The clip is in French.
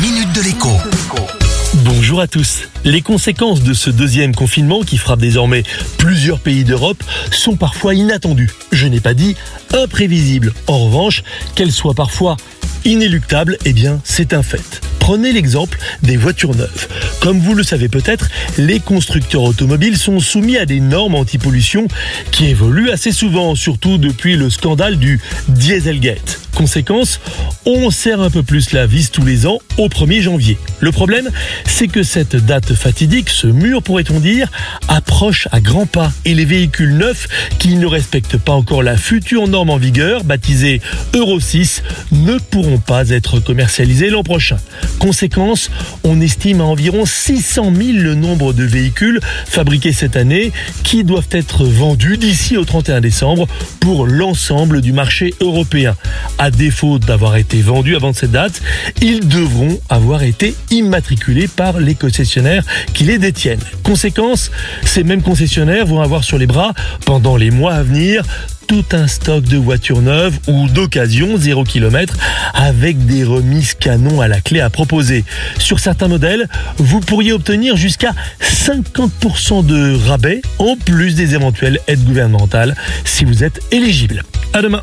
minute de l'écho. Bonjour à tous. Les conséquences de ce deuxième confinement qui frappe désormais plusieurs pays d'Europe sont parfois inattendues. Je n'ai pas dit imprévisibles. En revanche, qu'elles soient parfois inéluctables, eh bien c'est un fait. Prenez l'exemple des voitures neuves. Comme vous le savez peut-être, les constructeurs automobiles sont soumis à des normes anti-pollution qui évoluent assez souvent, surtout depuis le scandale du Dieselgate. Conséquence, on serre un peu plus la vis tous les ans au 1er janvier. Le problème, c'est que cette date fatidique, ce mur pourrait-on dire, approche à grands pas et les véhicules neufs qui ne respectent pas encore la future norme en vigueur, baptisée Euro 6, ne pourront pas être commercialisés l'an prochain. Conséquence, on estime à environ 600 000 le nombre de véhicules fabriqués cette année qui doivent être vendus d'ici au 31 décembre pour l'ensemble du marché européen. Défaut d'avoir été vendus avant cette date, ils devront avoir été immatriculés par les concessionnaires qui les détiennent. Conséquence, ces mêmes concessionnaires vont avoir sur les bras, pendant les mois à venir, tout un stock de voitures neuves ou d'occasion 0 km avec des remises canons à la clé à proposer. Sur certains modèles, vous pourriez obtenir jusqu'à 50% de rabais en plus des éventuelles aides gouvernementales si vous êtes éligible. À demain.